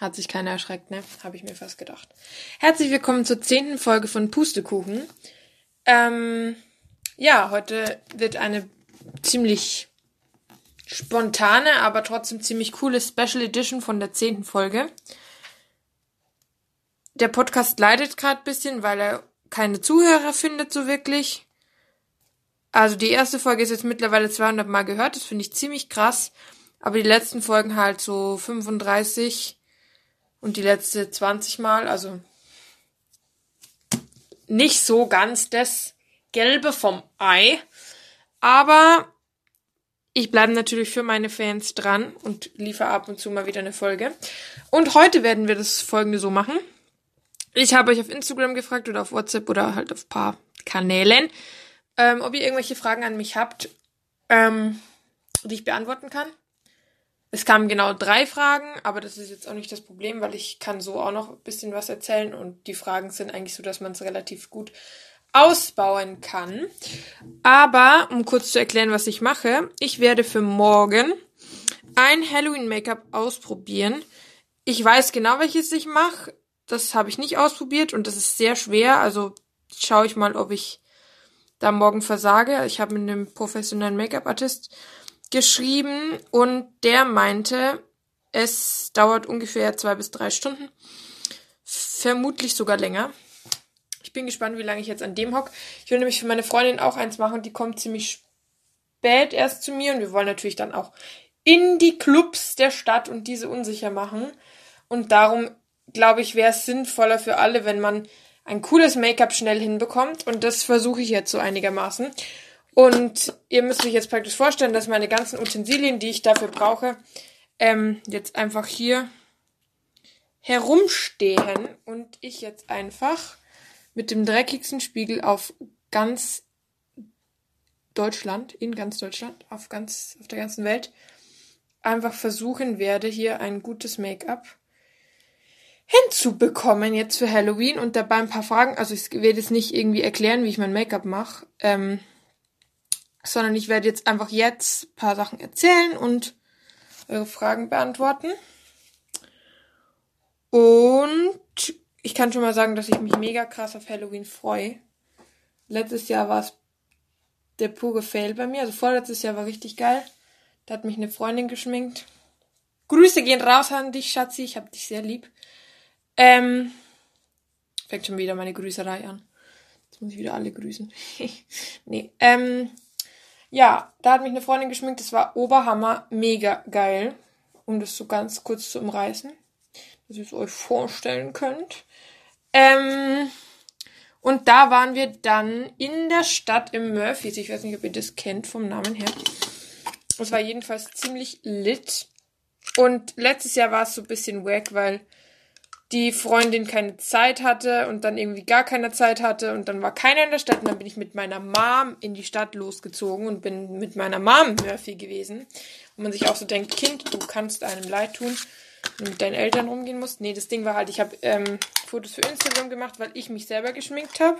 Hat sich keiner erschreckt, ne? Habe ich mir fast gedacht. Herzlich willkommen zur zehnten Folge von Pustekuchen. Ähm, ja, heute wird eine ziemlich spontane, aber trotzdem ziemlich coole Special Edition von der zehnten Folge. Der Podcast leidet gerade bisschen, weil er keine Zuhörer findet so wirklich. Also die erste Folge ist jetzt mittlerweile 200 Mal gehört, das finde ich ziemlich krass. Aber die letzten Folgen halt so 35 und die letzte 20 Mal, also nicht so ganz das Gelbe vom Ei, aber ich bleibe natürlich für meine Fans dran und liefere ab und zu mal wieder eine Folge. Und heute werden wir das folgende so machen. Ich habe euch auf Instagram gefragt oder auf WhatsApp oder halt auf paar Kanälen, ähm, ob ihr irgendwelche Fragen an mich habt, ähm, die ich beantworten kann. Es kamen genau drei Fragen, aber das ist jetzt auch nicht das Problem, weil ich kann so auch noch ein bisschen was erzählen und die Fragen sind eigentlich so, dass man es relativ gut ausbauen kann. Aber um kurz zu erklären, was ich mache, ich werde für morgen ein Halloween-Make-up ausprobieren. Ich weiß genau, welches ich mache. Das habe ich nicht ausprobiert und das ist sehr schwer. Also schaue ich mal, ob ich da morgen versage. Ich habe mit einem professionellen Make-up-Artist geschrieben und der meinte, es dauert ungefähr zwei bis drei Stunden. Vermutlich sogar länger. Ich bin gespannt, wie lange ich jetzt an dem hock. Ich will nämlich für meine Freundin auch eins machen. Die kommt ziemlich spät erst zu mir und wir wollen natürlich dann auch in die Clubs der Stadt und diese unsicher machen. Und darum glaube ich, wäre es sinnvoller für alle, wenn man ein cooles Make-up schnell hinbekommt. Und das versuche ich jetzt so einigermaßen. Und ihr müsst euch jetzt praktisch vorstellen, dass meine ganzen Utensilien, die ich dafür brauche, ähm, jetzt einfach hier herumstehen und ich jetzt einfach mit dem dreckigsten Spiegel auf ganz Deutschland, in ganz Deutschland, auf ganz, auf der ganzen Welt, einfach versuchen werde, hier ein gutes Make-up hinzubekommen jetzt für Halloween und dabei ein paar Fragen, also ich werde jetzt nicht irgendwie erklären, wie ich mein Make-up mache, ähm, sondern ich werde jetzt einfach jetzt ein paar Sachen erzählen und eure Fragen beantworten. Und ich kann schon mal sagen, dass ich mich mega krass auf Halloween freue. Letztes Jahr war es der pure Fail bei mir. Also vorletztes Jahr war richtig geil. Da hat mich eine Freundin geschminkt. Grüße gehen raus an dich, Schatzi. Ich hab dich sehr lieb. Ähm, fängt schon wieder meine Grüßerei an. Jetzt muss ich wieder alle grüßen. nee, ähm, ja, da hat mich eine Freundin geschminkt, das war Oberhammer, mega geil. Um das so ganz kurz zu umreißen, dass ihr es euch vorstellen könnt. Ähm, und da waren wir dann in der Stadt im Murphys. Ich weiß nicht, ob ihr das kennt vom Namen her. Es war jedenfalls ziemlich lit. Und letztes Jahr war es so ein bisschen wack, weil die Freundin keine Zeit hatte und dann irgendwie gar keine Zeit hatte und dann war keiner in der Stadt und dann bin ich mit meiner Mom in die Stadt losgezogen und bin mit meiner Mom Murphy gewesen. Und man sich auch so denkt, Kind, du kannst einem leid tun und mit deinen Eltern rumgehen musst. Nee, das Ding war halt, ich habe ähm, Fotos für Instagram gemacht, weil ich mich selber geschminkt habe.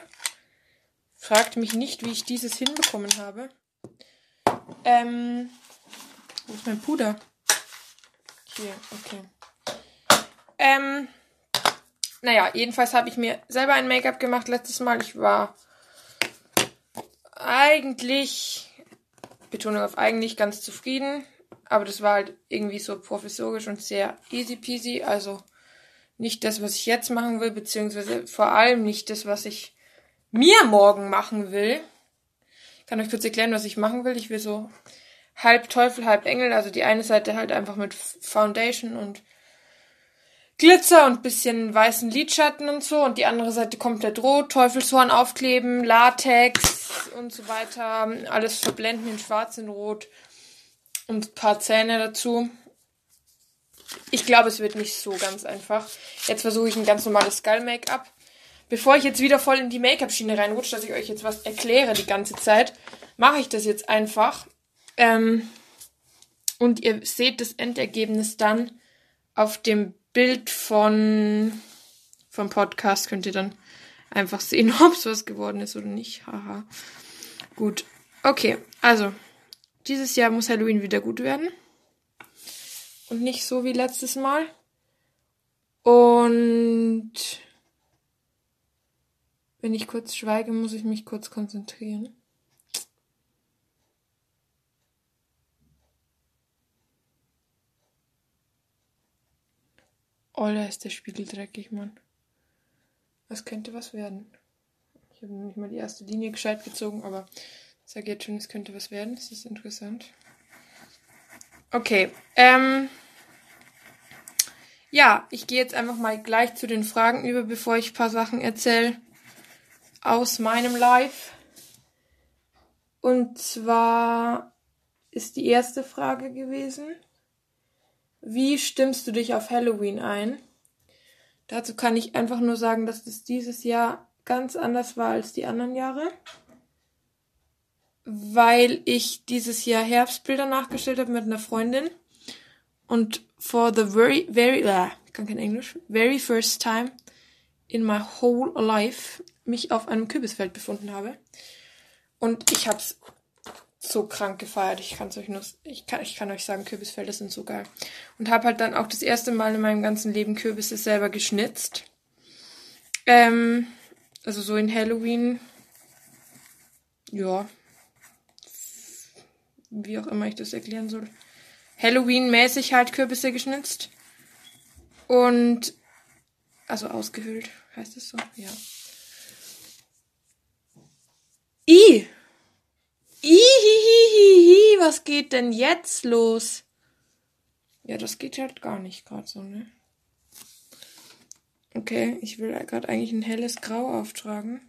Fragt mich nicht, wie ich dieses hinbekommen habe. Ähm, wo ist mein Puder? Hier, okay. Ähm, naja, jedenfalls habe ich mir selber ein Make-up gemacht letztes Mal. Ich war eigentlich, Betonung auf eigentlich, ganz zufrieden. Aber das war halt irgendwie so professorisch und sehr easy peasy. Also nicht das, was ich jetzt machen will, beziehungsweise vor allem nicht das, was ich mir morgen machen will. Ich kann euch kurz erklären, was ich machen will. Ich will so halb Teufel, halb Engel. Also die eine Seite halt einfach mit Foundation und Glitzer und bisschen weißen Lidschatten und so und die andere Seite komplett rot, Teufelshorn aufkleben, Latex und so weiter, alles verblenden in schwarz und rot und ein paar Zähne dazu. Ich glaube, es wird nicht so ganz einfach. Jetzt versuche ich ein ganz normales Skull-Make-up. Bevor ich jetzt wieder voll in die Make-up-Schiene reinrutsche, dass ich euch jetzt was erkläre die ganze Zeit, mache ich das jetzt einfach. Ähm, und ihr seht das Endergebnis dann auf dem Bild von vom Podcast könnt ihr dann einfach sehen, ob es was geworden ist oder nicht. Haha. Gut. Okay, also dieses Jahr muss Halloween wieder gut werden. Und nicht so wie letztes Mal. Und wenn ich kurz schweige, muss ich mich kurz konzentrieren. Oh, da ist der Spiegel dreckig, Mann. Das könnte was werden. Ich habe nicht mal die erste Linie gescheit gezogen, aber ich sage jetzt schon, es könnte was werden. Das ist interessant. Okay. Ähm, ja, ich gehe jetzt einfach mal gleich zu den Fragen über, bevor ich ein paar Sachen erzähle aus meinem Live. Und zwar ist die erste Frage gewesen. Wie stimmst du dich auf Halloween ein? Dazu kann ich einfach nur sagen, dass das dieses Jahr ganz anders war als die anderen Jahre. Weil ich dieses Jahr Herbstbilder nachgestellt habe mit einer Freundin. Und for the very, very, äh, ich kann kein Englisch, very first time in my whole life mich auf einem Kürbisfeld befunden habe. Und ich hab's so krank gefeiert. Ich kann's euch nur, ich kann, ich kann euch sagen, Kürbisfelder sind so geil. Und habe halt dann auch das erste Mal in meinem ganzen Leben Kürbisse selber geschnitzt. Ähm, also so in Halloween. Ja. Wie auch immer ich das erklären soll. Halloween-mäßig halt Kürbisse geschnitzt. Und also ausgehöhlt, heißt es so? Ja. I. Ihihihihi, was geht denn jetzt los? Ja, das geht halt gar nicht gerade so, ne? Okay, ich will gerade eigentlich ein helles Grau auftragen.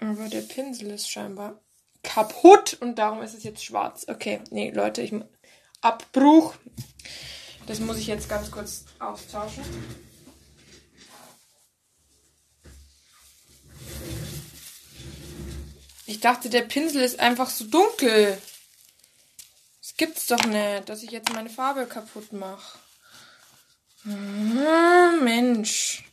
Aber der Pinsel ist scheinbar kaputt und darum ist es jetzt schwarz. Okay, nee, Leute, ich Abbruch. Das muss ich jetzt ganz kurz austauschen. Ich dachte, der Pinsel ist einfach so dunkel. Das gibt's doch nicht, dass ich jetzt meine Farbe kaputt mache. Hm, Mensch.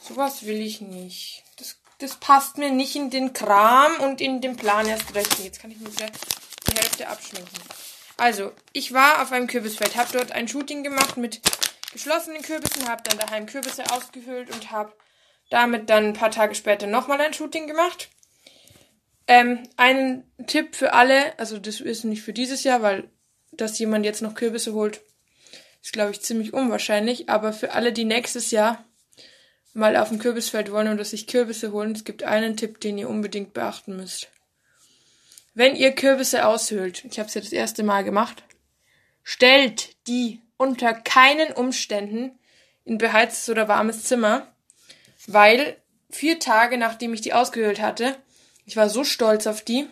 Sowas will ich nicht. Das, das passt mir nicht in den Kram und in den Plan erst recht. Jetzt kann ich mir die Hälfte abschminken. Also, ich war auf einem Kürbisfeld, habe dort ein Shooting gemacht mit geschlossenen Kürbissen, habe dann daheim Kürbisse ausgehöhlt und habe damit dann ein paar Tage später nochmal ein Shooting gemacht. Ähm, ein Tipp für alle, also das ist nicht für dieses Jahr, weil dass jemand jetzt noch Kürbisse holt, ist glaube ich ziemlich unwahrscheinlich, aber für alle, die nächstes Jahr mal auf dem Kürbisfeld wollen oder sich Kürbisse holen, es gibt einen Tipp, den ihr unbedingt beachten müsst. Wenn ihr Kürbisse aushöhlt, ich habe es ja das erste Mal gemacht, stellt die unter keinen Umständen in beheiztes oder warmes Zimmer, weil vier Tage nachdem ich die ausgehöhlt hatte, ich war so stolz auf die.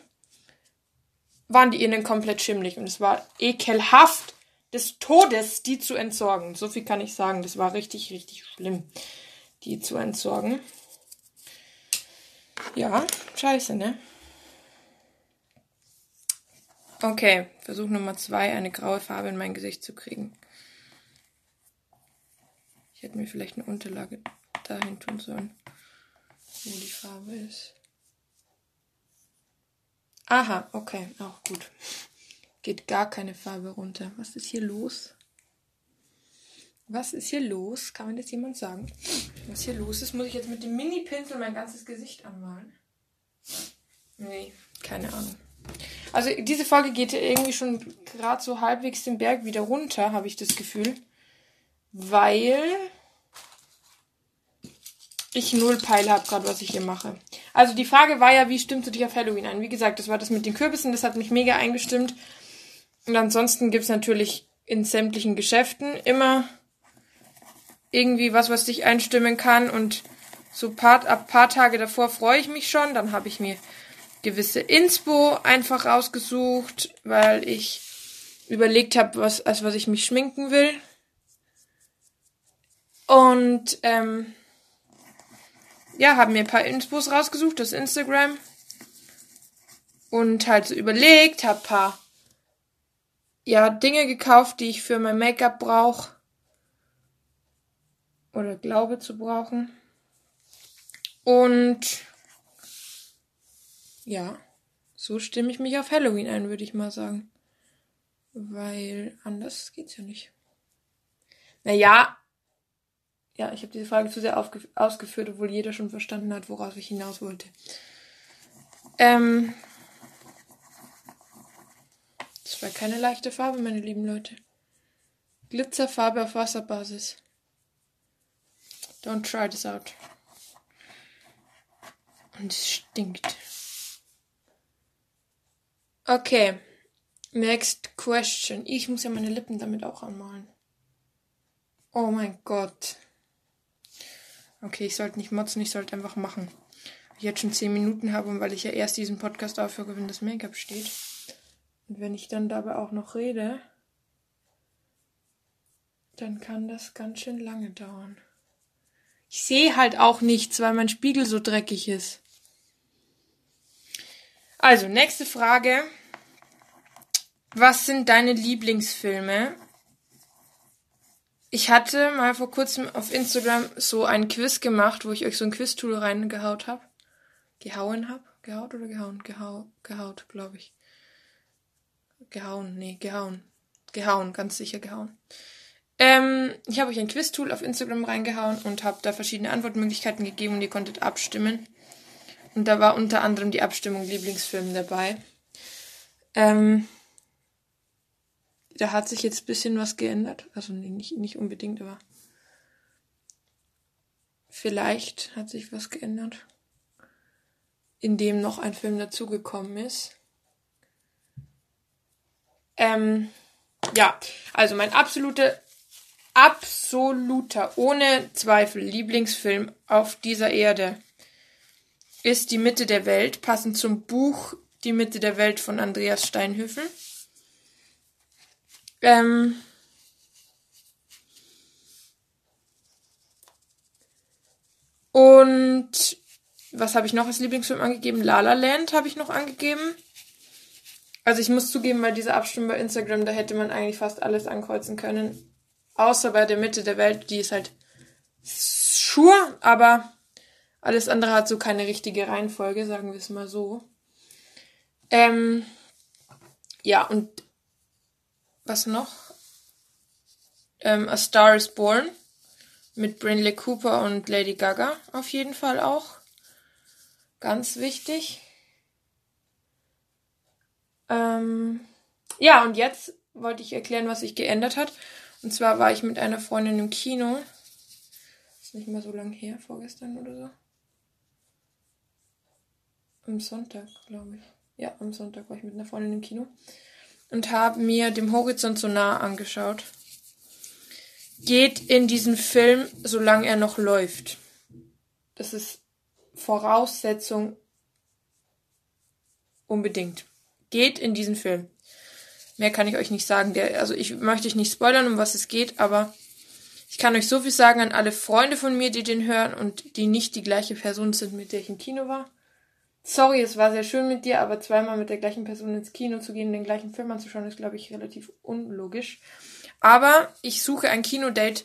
Waren die innen komplett schimmlig und es war ekelhaft des Todes, die zu entsorgen. So viel kann ich sagen. Das war richtig, richtig schlimm, die zu entsorgen. Ja, scheiße, ne? Okay, Versuch Nummer zwei, eine graue Farbe in mein Gesicht zu kriegen. Ich hätte mir vielleicht eine Unterlage dahin tun sollen, wo die Farbe ist. Aha, okay, auch gut. Geht gar keine Farbe runter. Was ist hier los? Was ist hier los? Kann mir das jemand sagen? Was hier los ist, muss ich jetzt mit dem Mini-Pinsel mein ganzes Gesicht anmalen? Nee, keine Ahnung. Also diese Folge geht irgendwie schon gerade so halbwegs den Berg wieder runter, habe ich das Gefühl. Weil ich null Peil habe gerade, was ich hier mache. Also die Frage war ja, wie stimmst du dich auf Halloween ein? Wie gesagt, das war das mit den Kürbissen, das hat mich mega eingestimmt. Und ansonsten gibt's natürlich in sämtlichen Geschäften immer irgendwie was, was dich einstimmen kann. Und so paar, ab paar Tage davor freue ich mich schon. Dann habe ich mir gewisse Inspo einfach rausgesucht, weil ich überlegt habe, was, als was ich mich schminken will. Und ähm, ja, habe mir ein paar Inspos rausgesucht aus Instagram und halt so überlegt, habe paar ja Dinge gekauft, die ich für mein Make-up brauche oder glaube zu brauchen. Und ja, so stimme ich mich auf Halloween ein, würde ich mal sagen. Weil anders geht's ja nicht. Naja, ja, ich habe diese Frage zu sehr ausgeführt, obwohl jeder schon verstanden hat, woraus ich hinaus wollte. Ähm, das war keine leichte Farbe, meine lieben Leute. Glitzerfarbe auf Wasserbasis. Don't try this out. Und es stinkt. Okay. Next question. Ich muss ja meine Lippen damit auch anmalen. Oh mein Gott. Okay, ich sollte nicht motzen, ich sollte einfach machen. Ich jetzt schon 10 Minuten habe und weil ich ja erst diesen Podcast aufhöre, wenn das Make-up steht. Und wenn ich dann dabei auch noch rede, dann kann das ganz schön lange dauern. Ich sehe halt auch nichts, weil mein Spiegel so dreckig ist. Also, nächste Frage. Was sind deine Lieblingsfilme? Ich hatte mal vor kurzem auf Instagram so ein Quiz gemacht, wo ich euch so ein Quiz-Tool reingehaut habe. Gehauen habe? Gehaut oder gehauen? Gehau gehaut, glaube ich. Gehauen, nee, gehauen. Gehauen, ganz sicher gehauen. Ähm, ich habe euch ein Quiz-Tool auf Instagram reingehauen und habe da verschiedene Antwortmöglichkeiten gegeben und ihr konntet abstimmen. Und da war unter anderem die Abstimmung Lieblingsfilm dabei. Ähm, da hat sich jetzt ein bisschen was geändert. Also nicht, nicht unbedingt, aber vielleicht hat sich was geändert. Indem noch ein Film dazugekommen ist. Ähm, ja, also mein absoluter, absoluter, ohne Zweifel Lieblingsfilm auf dieser Erde ist Die Mitte der Welt, passend zum Buch Die Mitte der Welt von Andreas Steinhöfel. Ähm, und was habe ich noch als Lieblingsfilm angegeben? La La Land habe ich noch angegeben. Also ich muss zugeben, bei dieser Abstimmung bei Instagram, da hätte man eigentlich fast alles ankreuzen können. Außer bei der Mitte der Welt, die ist halt sure, aber alles andere hat so keine richtige Reihenfolge, sagen wir es mal so. Ähm, ja, und was noch? Ähm, A Star is Born mit Brinley Cooper und Lady Gaga auf jeden Fall auch. Ganz wichtig. Ähm, ja, und jetzt wollte ich erklären, was sich geändert hat. Und zwar war ich mit einer Freundin im Kino. Ist nicht mehr so lang her, vorgestern oder so. Am Sonntag, glaube ich. Ja, am Sonntag war ich mit einer Freundin im Kino und habe mir dem Horizont so nah angeschaut. Geht in diesen Film, solange er noch läuft. Das ist Voraussetzung unbedingt. Geht in diesen Film. Mehr kann ich euch nicht sagen. Der, also ich möchte euch nicht spoilern, um was es geht, aber ich kann euch so viel sagen an alle Freunde von mir, die den hören und die nicht die gleiche Person sind, mit der ich im Kino war. Sorry, es war sehr schön mit dir, aber zweimal mit der gleichen Person ins Kino zu gehen, den gleichen Film anzuschauen, ist, glaube ich, relativ unlogisch. Aber ich suche ein Kinodate,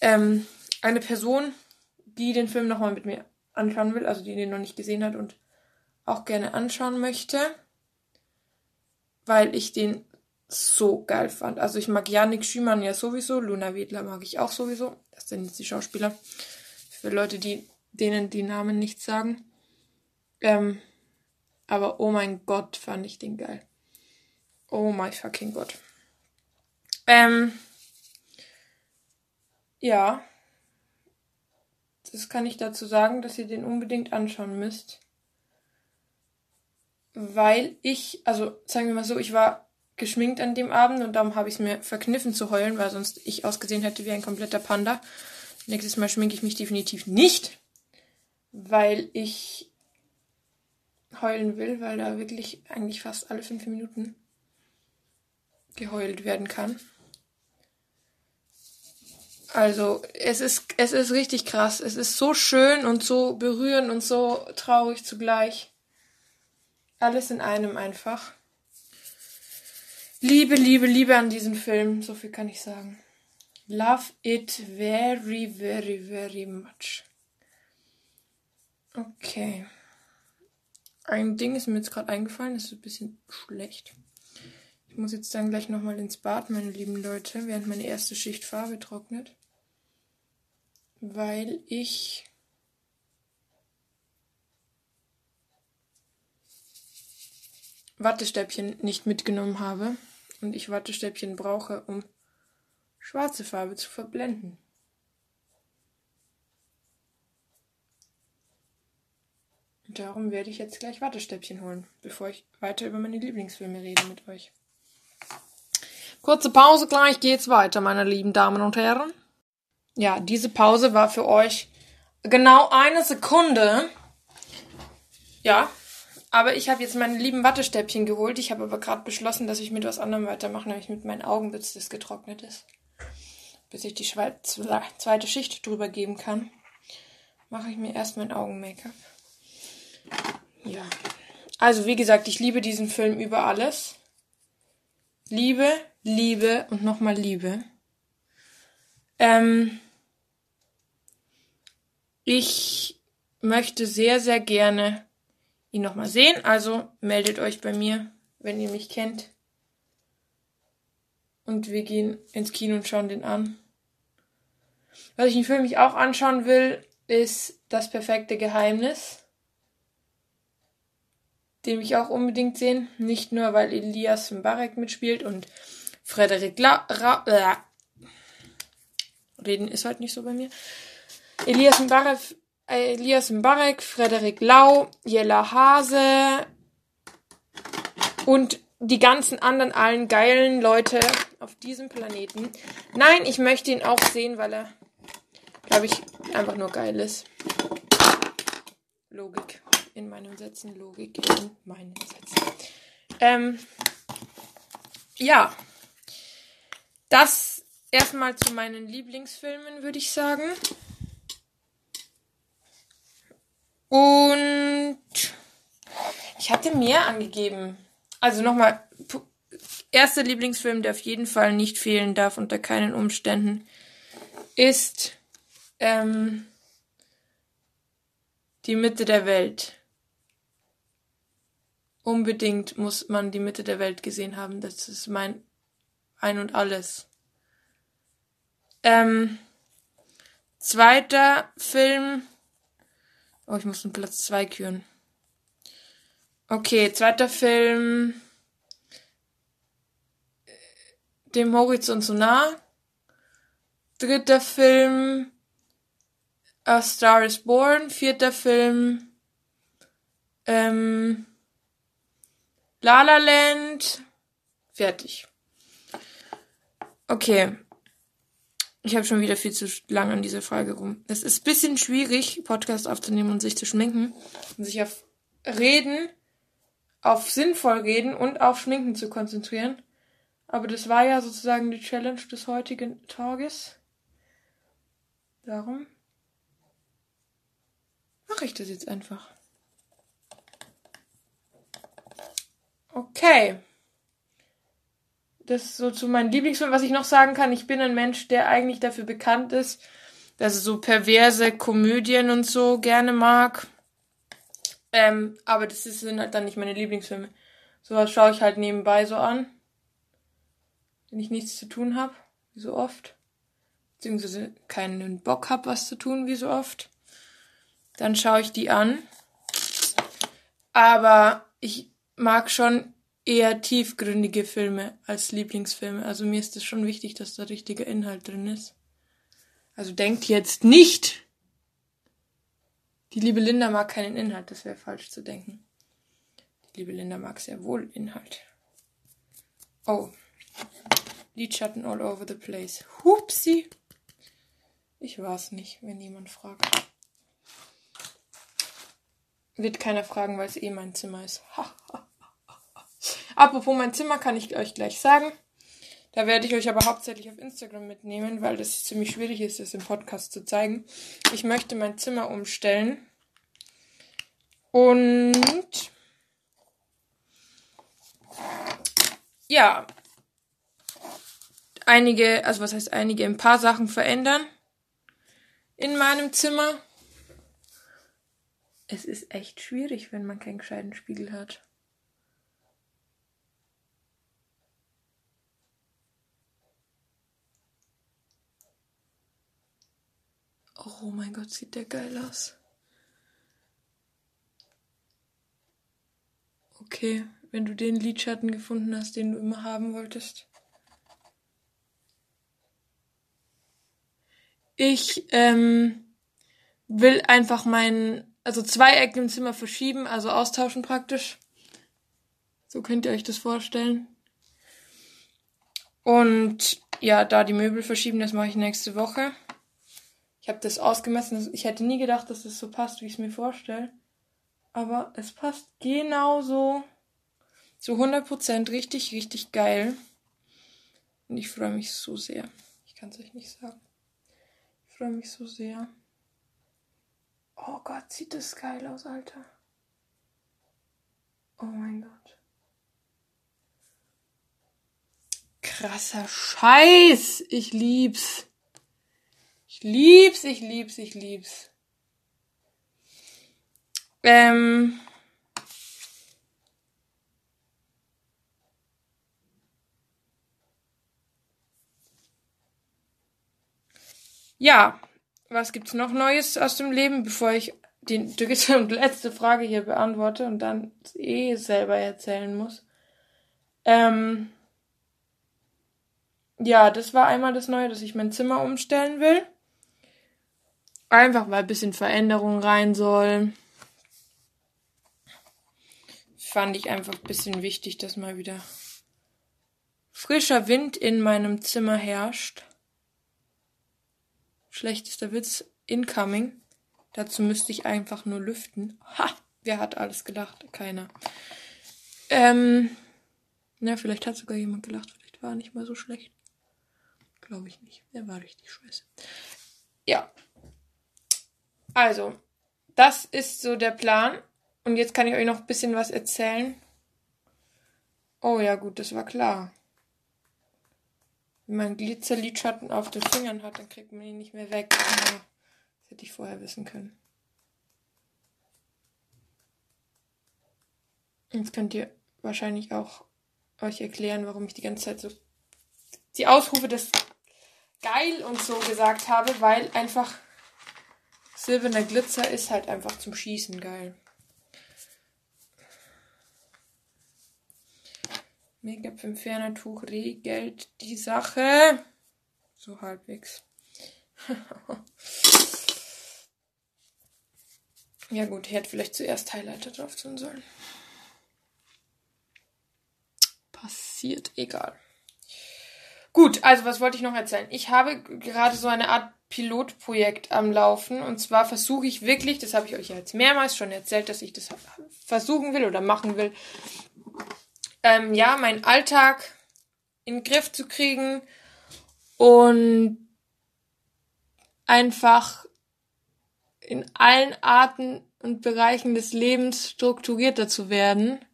ähm, eine Person, die den Film nochmal mit mir anschauen will, also die den noch nicht gesehen hat und auch gerne anschauen möchte, weil ich den so geil fand. Also ich mag Janik Schümann ja sowieso, Luna Wedler mag ich auch sowieso. Das sind jetzt die Schauspieler. Für Leute, die denen die Namen nicht sagen. Ähm, aber oh mein Gott, fand ich den geil. Oh my fucking Gott. Ähm, ja. Das kann ich dazu sagen, dass ihr den unbedingt anschauen müsst. Weil ich, also sagen wir mal so, ich war geschminkt an dem Abend und darum habe ich es mir verkniffen zu heulen, weil sonst ich ausgesehen hätte wie ein kompletter Panda. Nächstes Mal schminke ich mich definitiv nicht, weil ich heulen will, weil da wirklich eigentlich fast alle fünf Minuten geheult werden kann. Also, es ist, es ist richtig krass. Es ist so schön und so berührend und so traurig zugleich. Alles in einem einfach. Liebe, Liebe, Liebe an diesen Film. So viel kann ich sagen. Love it very, very, very much. Okay. Ein Ding ist mir jetzt gerade eingefallen, das ist ein bisschen schlecht. Ich muss jetzt dann gleich nochmal ins Bad, meine lieben Leute, während meine erste Schicht Farbe trocknet. weil ich Wattestäbchen nicht mitgenommen habe und ich Wattestäbchen brauche, um schwarze Farbe zu verblenden. Darum werde ich jetzt gleich Wattestäbchen holen, bevor ich weiter über meine Lieblingsfilme rede mit euch. Kurze Pause, gleich geht's weiter, meine lieben Damen und Herren. Ja, diese Pause war für euch genau eine Sekunde. Ja, aber ich habe jetzt meine lieben Wattestäbchen geholt. Ich habe aber gerade beschlossen, dass ich mit was anderem weitermache, nämlich mit meinen Augen, bis das getrocknet ist. Bis ich die zweite Schicht drüber geben kann, mache ich mir erst mein Augen-Make-up. Ja. Also, wie gesagt, ich liebe diesen Film über alles. Liebe, Liebe und nochmal Liebe. Ähm, ich möchte sehr, sehr gerne ihn nochmal sehen. Also meldet euch bei mir, wenn ihr mich kennt. Und wir gehen ins Kino und schauen den an. Was ich den Film mich auch anschauen will, ist Das perfekte Geheimnis. Den will ich auch unbedingt sehen. Nicht nur, weil Elias Mbarek mitspielt und Frederik La Ra äh. Reden ist halt nicht so bei mir. Elias Mbarek Elias Mbarek, Frederik Lau, Jella Hase und die ganzen anderen allen geilen Leute auf diesem Planeten. Nein, ich möchte ihn auch sehen, weil er, glaube ich, einfach nur geil ist. Logik in meinen Sätzen, Logik in meinen Sätzen. Ähm, ja, das erstmal zu meinen Lieblingsfilmen, würde ich sagen. Und ich hatte mehr angegeben. Also nochmal, erster Lieblingsfilm, der auf jeden Fall nicht fehlen darf unter keinen Umständen, ist ähm, Die Mitte der Welt. Unbedingt muss man die Mitte der Welt gesehen haben. Das ist mein Ein und alles. Ähm, zweiter Film Oh, ich muss einen Platz 2 küren. Okay, zweiter Film. Dem Horizont so nah. Dritter Film. A Star is Born. Vierter Film. Ähm, La La Land. Fertig. Okay. Ich habe schon wieder viel zu lang an dieser Frage rum. Es ist bisschen schwierig, Podcast aufzunehmen und sich zu schminken und sich auf Reden, auf sinnvoll reden und auf Schminken zu konzentrieren. Aber das war ja sozusagen die Challenge des heutigen Tages. Darum mache ich das jetzt einfach. Okay das ist so zu meinen Lieblingsfilmen. Was ich noch sagen kann, ich bin ein Mensch, der eigentlich dafür bekannt ist, dass er so perverse Komödien und so gerne mag. Ähm, aber das sind halt dann nicht meine Lieblingsfilme. Sowas schaue ich halt nebenbei so an. Wenn ich nichts zu tun habe, wie so oft. Beziehungsweise keinen Bock habe, was zu tun, wie so oft. Dann schaue ich die an. Aber ich mag schon eher tiefgründige Filme als Lieblingsfilme. Also mir ist es schon wichtig, dass da richtiger Inhalt drin ist. Also denkt jetzt nicht, die liebe Linda mag keinen Inhalt, das wäre falsch zu denken. Die liebe Linda mag sehr wohl Inhalt. Oh. Lidschatten all over the place. Hupsi. Ich war's nicht, wenn jemand fragt. Wird keiner fragen, weil es eh mein Zimmer ist. Ha, ha. Apropos mein Zimmer kann ich euch gleich sagen. Da werde ich euch aber hauptsächlich auf Instagram mitnehmen, weil das ziemlich schwierig ist, das im Podcast zu zeigen. Ich möchte mein Zimmer umstellen. Und ja, einige, also was heißt einige, ein paar Sachen verändern in meinem Zimmer. Es ist echt schwierig, wenn man keinen gescheiten Spiegel hat. Oh mein Gott, sieht der geil aus. Okay, wenn du den Lidschatten gefunden hast, den du immer haben wolltest. Ich ähm, will einfach mein, also zwei Ecken im Zimmer verschieben, also austauschen praktisch. So könnt ihr euch das vorstellen. Und ja, da die Möbel verschieben, das mache ich nächste Woche. Ich habe das ausgemessen. Ich hätte nie gedacht, dass es so passt, wie ich es mir vorstelle. Aber es passt genauso. Zu 100% richtig, richtig geil. Und ich freue mich so sehr. Ich kann es euch nicht sagen. Ich freue mich so sehr. Oh Gott, sieht das geil aus, Alter. Oh mein Gott. Krasser Scheiß. Ich lieb's. Ich lieb's, ich lieb's, ich lieb's. Ähm. Ja, was gibt's noch Neues aus dem Leben, bevor ich die dritte und letzte Frage hier beantworte und dann eh selber erzählen muss? Ähm, ja, das war einmal das Neue, dass ich mein Zimmer umstellen will. Einfach weil ein bisschen Veränderung rein soll. Fand ich einfach ein bisschen wichtig, dass mal wieder frischer Wind in meinem Zimmer herrscht. Schlechtester Witz, incoming. Dazu müsste ich einfach nur lüften. Ha! Wer hat alles gelacht? Keiner. Ähm, na, vielleicht hat sogar jemand gelacht. Vielleicht war er nicht mal so schlecht. Glaube ich nicht. Der war richtig scheiße. Ja. Also, das ist so der Plan. Und jetzt kann ich euch noch ein bisschen was erzählen. Oh ja, gut, das war klar. Wenn man Glitzerlidschatten auf den Fingern hat, dann kriegt man ihn nicht mehr weg. Ja, das hätte ich vorher wissen können. Jetzt könnt ihr wahrscheinlich auch euch erklären, warum ich die ganze Zeit so die Ausrufe des geil und so gesagt habe, weil einfach silberner Glitzer ist halt einfach zum Schießen geil. Make-up im Fernertuch regelt die Sache. So halbwegs. ja gut, ich hätte vielleicht zuerst Highlighter drauf tun sollen. Passiert, egal. Gut, also was wollte ich noch erzählen? Ich habe gerade so eine Art Pilotprojekt am Laufen. Und zwar versuche ich wirklich, das habe ich euch jetzt mehrmals schon erzählt, dass ich das versuchen will oder machen will, ähm, ja, meinen Alltag in den Griff zu kriegen und einfach in allen Arten und Bereichen des Lebens strukturierter zu werden.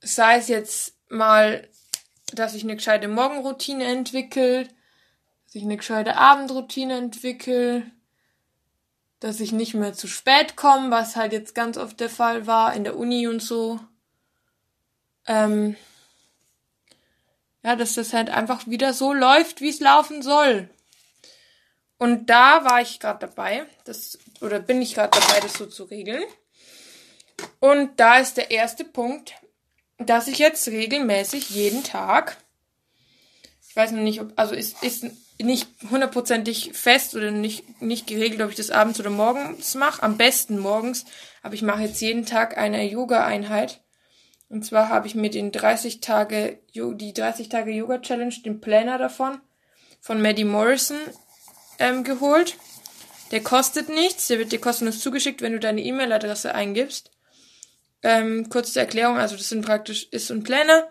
Sei es jetzt mal dass ich eine gescheite Morgenroutine entwickle, dass ich eine gescheite Abendroutine entwickle, dass ich nicht mehr zu spät komme, was halt jetzt ganz oft der Fall war in der Uni und so. Ähm, ja, dass das halt einfach wieder so läuft, wie es laufen soll. Und da war ich gerade dabei, das oder bin ich gerade dabei, das so zu regeln. Und da ist der erste Punkt, dass ich jetzt regelmäßig jeden Tag, ich weiß noch nicht, ob, also ist, ist nicht hundertprozentig fest oder nicht, nicht geregelt, ob ich das abends oder morgens mache. Am besten morgens. Aber ich mache jetzt jeden Tag eine Yoga-Einheit. Und zwar habe ich mir den 30 Tage, die 30 Tage Yoga Challenge, den Planner davon, von Maddie Morrison, ähm, geholt. Der kostet nichts, der wird dir kostenlos zugeschickt, wenn du deine E-Mail-Adresse eingibst. Ähm, kurze Erklärung, also das sind praktisch Ist- und Pläne.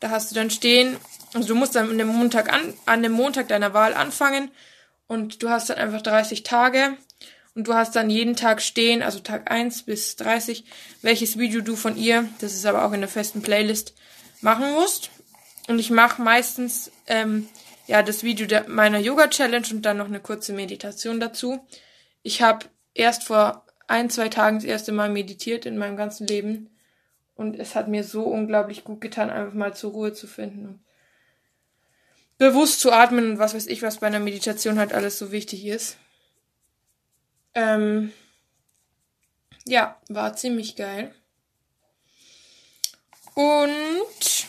Da hast du dann stehen, also du musst dann an dem Montag an, an dem Montag deiner Wahl anfangen und du hast dann einfach 30 Tage und du hast dann jeden Tag stehen, also Tag 1 bis 30, welches Video du von ihr, das ist aber auch in der festen Playlist, machen musst. Und ich mache meistens ähm, ja das Video der, meiner Yoga Challenge und dann noch eine kurze Meditation dazu. Ich habe erst vor ein, zwei Tagen das erste Mal meditiert in meinem ganzen Leben. Und es hat mir so unglaublich gut getan, einfach mal zur Ruhe zu finden. Bewusst zu atmen und was weiß ich, was bei einer Meditation halt alles so wichtig ist. Ähm, ja, war ziemlich geil. Und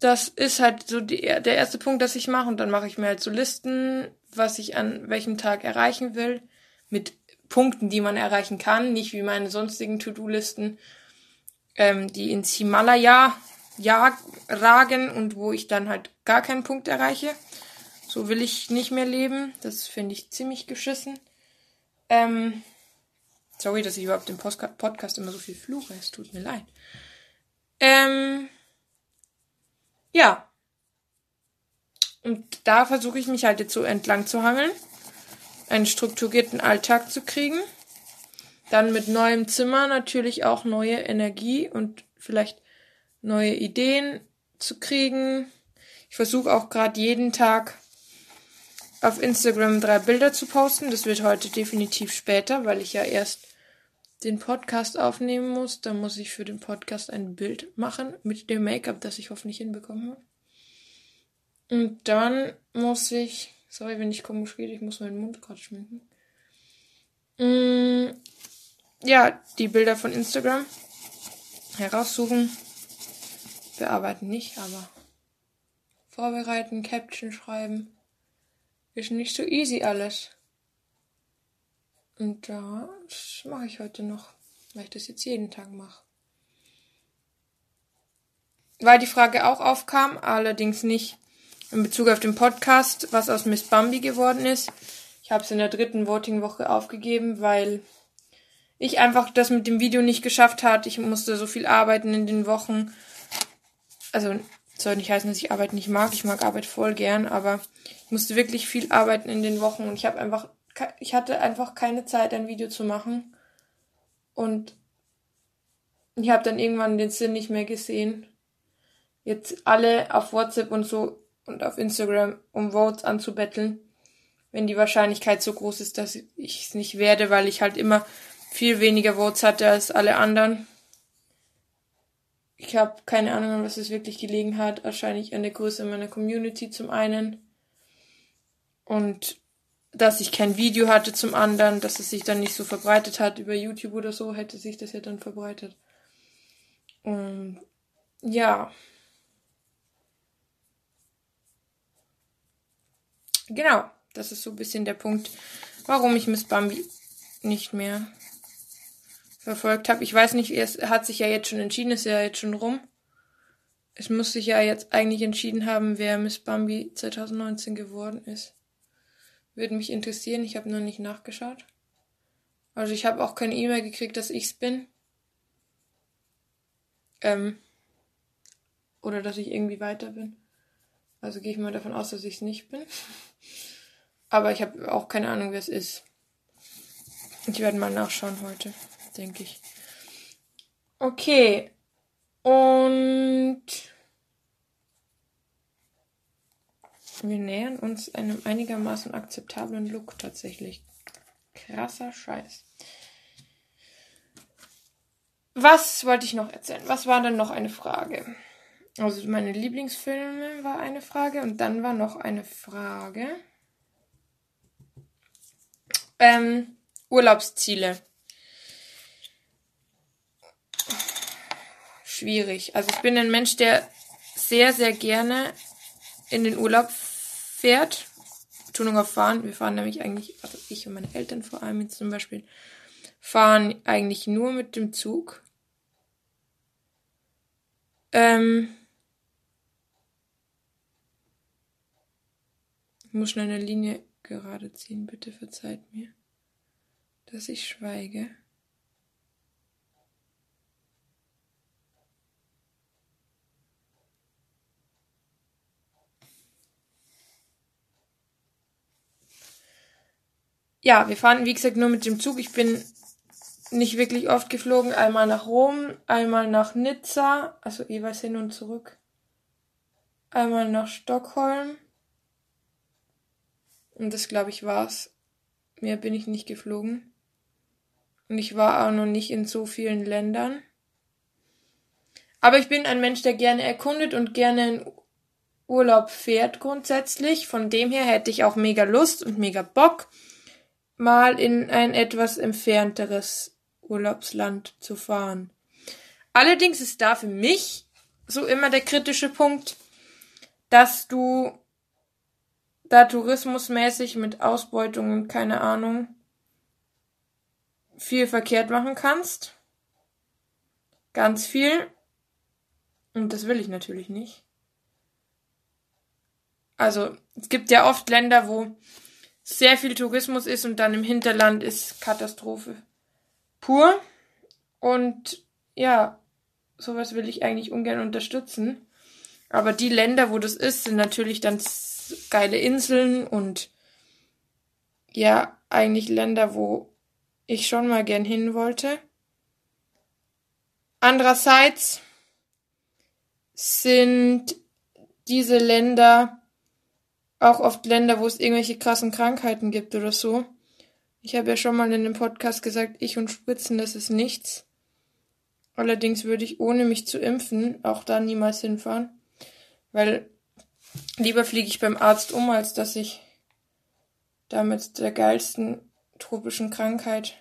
das ist halt so die, der erste Punkt, dass ich mache. Und dann mache ich mir halt so Listen, was ich an welchem Tag erreichen will. Mit Punkten, die man erreichen kann. Nicht wie meine sonstigen To-Do-Listen, ähm, die ins Himalaya ja, ragen und wo ich dann halt gar keinen Punkt erreiche. So will ich nicht mehr leben. Das finde ich ziemlich geschissen. Ähm, sorry, dass ich überhaupt im Podcast immer so viel fluche. Es tut mir leid. Ähm, ja. Und da versuche ich mich halt jetzt so entlang zu hangeln. Einen strukturierten Alltag zu kriegen. Dann mit neuem Zimmer natürlich auch neue Energie und vielleicht neue Ideen zu kriegen. Ich versuche auch gerade jeden Tag auf Instagram drei Bilder zu posten. Das wird heute definitiv später, weil ich ja erst den Podcast aufnehmen muss. Da muss ich für den Podcast ein Bild machen mit dem Make-up, das ich hoffentlich hinbekomme. Und dann muss ich, sorry, wenn ich komisch rede, ich muss meinen Mund gerade schminken. Mm, ja, die Bilder von Instagram heraussuchen. Bearbeiten nicht, aber vorbereiten, Caption schreiben. Ist nicht so easy alles. Und das mache ich heute noch, weil ich das jetzt jeden Tag mache. Weil die Frage auch aufkam, allerdings nicht in Bezug auf den Podcast, was aus Miss Bambi geworden ist. Ich habe es in der dritten Voting-Woche aufgegeben, weil ich einfach das mit dem Video nicht geschafft hat. Ich musste so viel arbeiten in den Wochen. Also soll nicht heißen, dass ich Arbeit nicht mag. Ich mag Arbeit voll gern, aber ich musste wirklich viel arbeiten in den Wochen und ich habe einfach, ich hatte einfach keine Zeit, ein Video zu machen. Und ich habe dann irgendwann den Sinn nicht mehr gesehen. Jetzt alle auf WhatsApp und so und auf Instagram um Votes anzubetteln, wenn die Wahrscheinlichkeit so groß ist, dass ich es nicht werde, weil ich halt immer viel weniger Votes hatte als alle anderen. Ich habe keine Ahnung, an was es wirklich gelegen hat. Wahrscheinlich an der Größe meiner Community zum einen. Und dass ich kein Video hatte zum anderen, dass es sich dann nicht so verbreitet hat über YouTube oder so, hätte sich das ja dann verbreitet. Und ja. Genau, das ist so ein bisschen der Punkt, warum ich Miss Bambi nicht mehr verfolgt habe. Ich weiß nicht, es hat sich ja jetzt schon entschieden, ist ja jetzt schon rum. Es muss sich ja jetzt eigentlich entschieden haben, wer Miss Bambi 2019 geworden ist. Würde mich interessieren, ich habe noch nicht nachgeschaut. Also ich habe auch keine E-Mail gekriegt, dass ich's bin. Ähm, oder dass ich irgendwie weiter bin. Also gehe ich mal davon aus, dass ich es nicht bin. Aber ich habe auch keine Ahnung, wer es ist. Ich werde mal nachschauen heute denke ich. Okay. Und wir nähern uns einem einigermaßen akzeptablen Look tatsächlich. Krasser Scheiß. Was wollte ich noch erzählen? Was war denn noch eine Frage? Also meine Lieblingsfilme war eine Frage und dann war noch eine Frage. Ähm, Urlaubsziele. Schwierig. Also ich bin ein Mensch, der sehr, sehr gerne in den Urlaub fährt. Betonung auf fahren. Wir fahren nämlich eigentlich, also ich und meine Eltern vor allem jetzt zum Beispiel, fahren eigentlich nur mit dem Zug. Ähm, ich muss schnell eine Linie gerade ziehen, bitte verzeiht mir, dass ich schweige. Ja, wir fahren, wie gesagt, nur mit dem Zug. Ich bin nicht wirklich oft geflogen. Einmal nach Rom, einmal nach Nizza, also jeweils hin und zurück. Einmal nach Stockholm. Und das, glaube ich, war's. Mehr bin ich nicht geflogen. Und ich war auch noch nicht in so vielen Ländern. Aber ich bin ein Mensch, der gerne erkundet und gerne in Urlaub fährt grundsätzlich. Von dem her hätte ich auch mega Lust und mega Bock, mal in ein etwas entfernteres Urlaubsland zu fahren. Allerdings ist da für mich so immer der kritische Punkt, dass du da tourismusmäßig mit Ausbeutung und keine Ahnung viel verkehrt machen kannst. Ganz viel. Und das will ich natürlich nicht. Also, es gibt ja oft Länder, wo sehr viel Tourismus ist und dann im Hinterland ist Katastrophe pur. Und ja, sowas will ich eigentlich ungern unterstützen. Aber die Länder, wo das ist, sind natürlich dann geile Inseln und ja, eigentlich Länder, wo ich schon mal gern hin wollte. Andererseits sind diese Länder auch oft Länder, wo es irgendwelche krassen Krankheiten gibt oder so. Ich habe ja schon mal in dem Podcast gesagt, ich und Spritzen, das ist nichts. Allerdings würde ich ohne mich zu impfen auch da niemals hinfahren, weil lieber fliege ich beim Arzt um, als dass ich da mit der geilsten tropischen Krankheit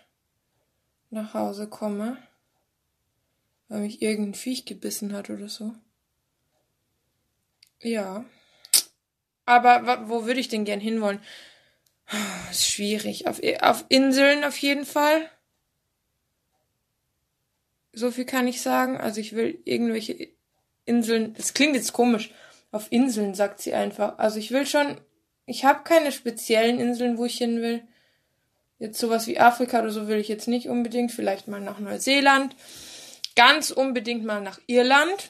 nach Hause komme, weil mich irgendein Viech gebissen hat oder so. Ja. Aber wo würde ich denn gern hinwollen? Ist schwierig. Auf, auf Inseln auf jeden Fall. So viel kann ich sagen. Also ich will irgendwelche Inseln. Das klingt jetzt komisch. Auf Inseln sagt sie einfach. Also ich will schon. Ich habe keine speziellen Inseln, wo ich hin will. Jetzt sowas wie Afrika oder so will ich jetzt nicht unbedingt. Vielleicht mal nach Neuseeland. Ganz unbedingt mal nach Irland.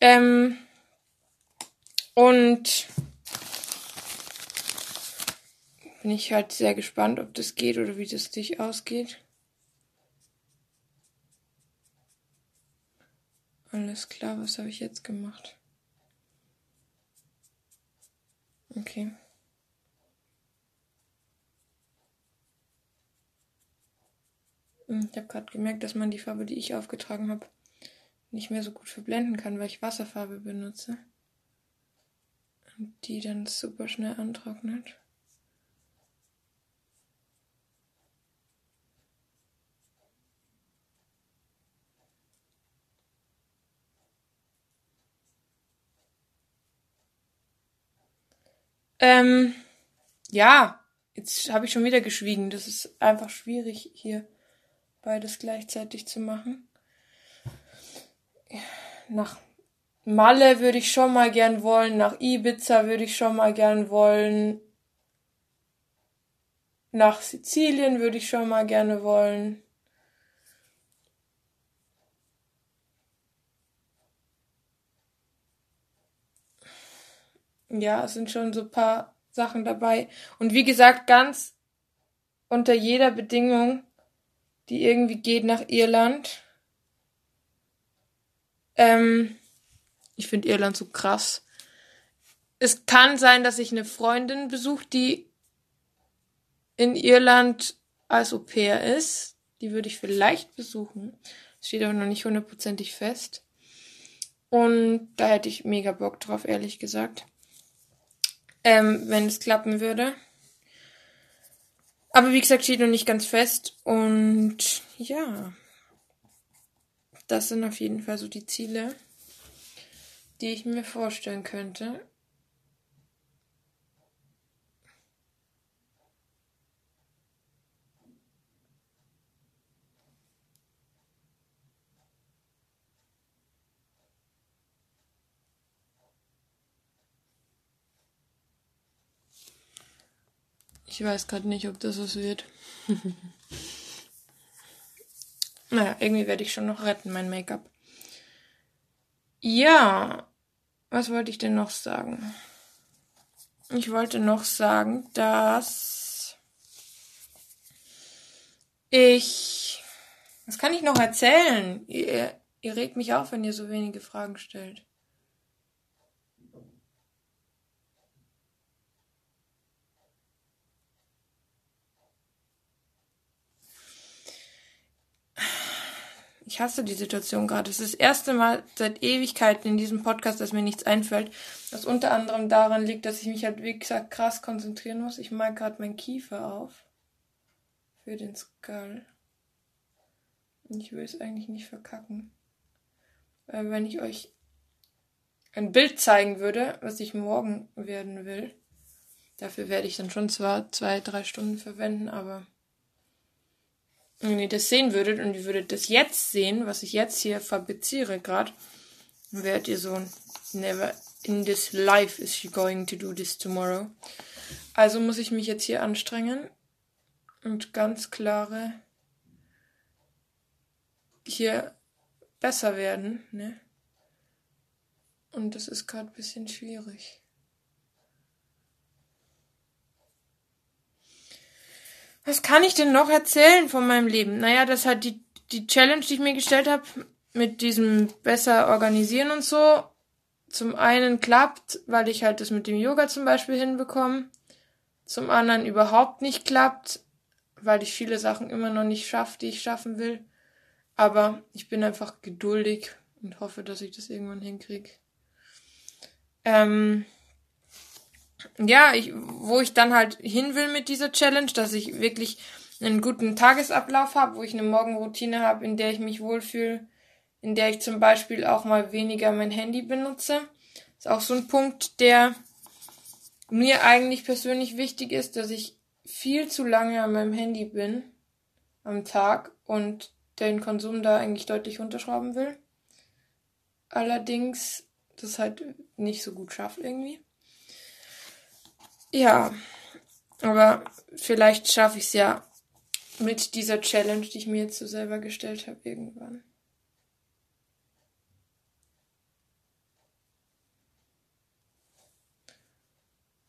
Ähm, und bin ich halt sehr gespannt, ob das geht oder wie das dich ausgeht. Alles klar, was habe ich jetzt gemacht? Okay. Ich habe gerade gemerkt, dass man die Farbe, die ich aufgetragen habe, nicht mehr so gut verblenden kann, weil ich Wasserfarbe benutze. Die dann super schnell antrocknet. Ähm, ja, jetzt habe ich schon wieder geschwiegen. Das ist einfach schwierig, hier beides gleichzeitig zu machen. Nach Malle würde ich schon mal gern wollen, nach Ibiza würde ich schon mal gern wollen. Nach Sizilien würde ich schon mal gerne wollen. Ja, es sind schon so ein paar Sachen dabei. Und wie gesagt, ganz unter jeder Bedingung, die irgendwie geht nach Irland. Ähm, ich finde Irland so krass. Es kann sein, dass ich eine Freundin besuche, die in Irland als Au pair ist. Die würde ich vielleicht besuchen. Das steht aber noch nicht hundertprozentig fest. Und da hätte ich mega Bock drauf, ehrlich gesagt ähm, wenn es klappen würde. Aber wie gesagt, steht noch nicht ganz fest. Und ja, das sind auf jeden Fall so die Ziele, die ich mir vorstellen könnte. Ich weiß gerade nicht, ob das was wird. naja, irgendwie werde ich schon noch retten, mein Make-up. Ja, was wollte ich denn noch sagen? Ich wollte noch sagen, dass ich. Was kann ich noch erzählen? Ihr, ihr regt mich auf, wenn ihr so wenige Fragen stellt. Ich hasse die Situation gerade. Es ist das erste Mal seit Ewigkeiten in diesem Podcast, dass mir nichts einfällt. Was unter anderem daran liegt, dass ich mich halt, wie gesagt, krass konzentrieren muss. Ich mag gerade meinen Kiefer auf. Für den Skull. Ich will es eigentlich nicht verkacken. Weil wenn ich euch ein Bild zeigen würde, was ich morgen werden will, dafür werde ich dann schon zwar zwei, drei Stunden verwenden, aber wenn ihr das sehen würdet und ihr würdet das jetzt sehen, was ich jetzt hier fabriziere gerade, werdet ihr so never in this life is she going to do this tomorrow. Also muss ich mich jetzt hier anstrengen und ganz klare hier besser werden, ne? Und das ist gerade bisschen schwierig. Was kann ich denn noch erzählen von meinem Leben? Naja, das hat die, die Challenge, die ich mir gestellt habe, mit diesem besser organisieren und so. Zum einen klappt, weil ich halt das mit dem Yoga zum Beispiel hinbekomme. Zum anderen überhaupt nicht klappt, weil ich viele Sachen immer noch nicht schaffe, die ich schaffen will. Aber ich bin einfach geduldig und hoffe, dass ich das irgendwann hinkriege. Ähm, ja, ich, wo ich dann halt hin will mit dieser Challenge, dass ich wirklich einen guten Tagesablauf habe, wo ich eine Morgenroutine habe, in der ich mich wohlfühle, in der ich zum Beispiel auch mal weniger mein Handy benutze. Ist auch so ein Punkt, der mir eigentlich persönlich wichtig ist, dass ich viel zu lange an meinem Handy bin am Tag und den Konsum da eigentlich deutlich unterschrauben will. Allerdings das halt nicht so gut schafft irgendwie. Ja, aber vielleicht schaffe ich es ja mit dieser Challenge, die ich mir jetzt so selber gestellt habe, irgendwann.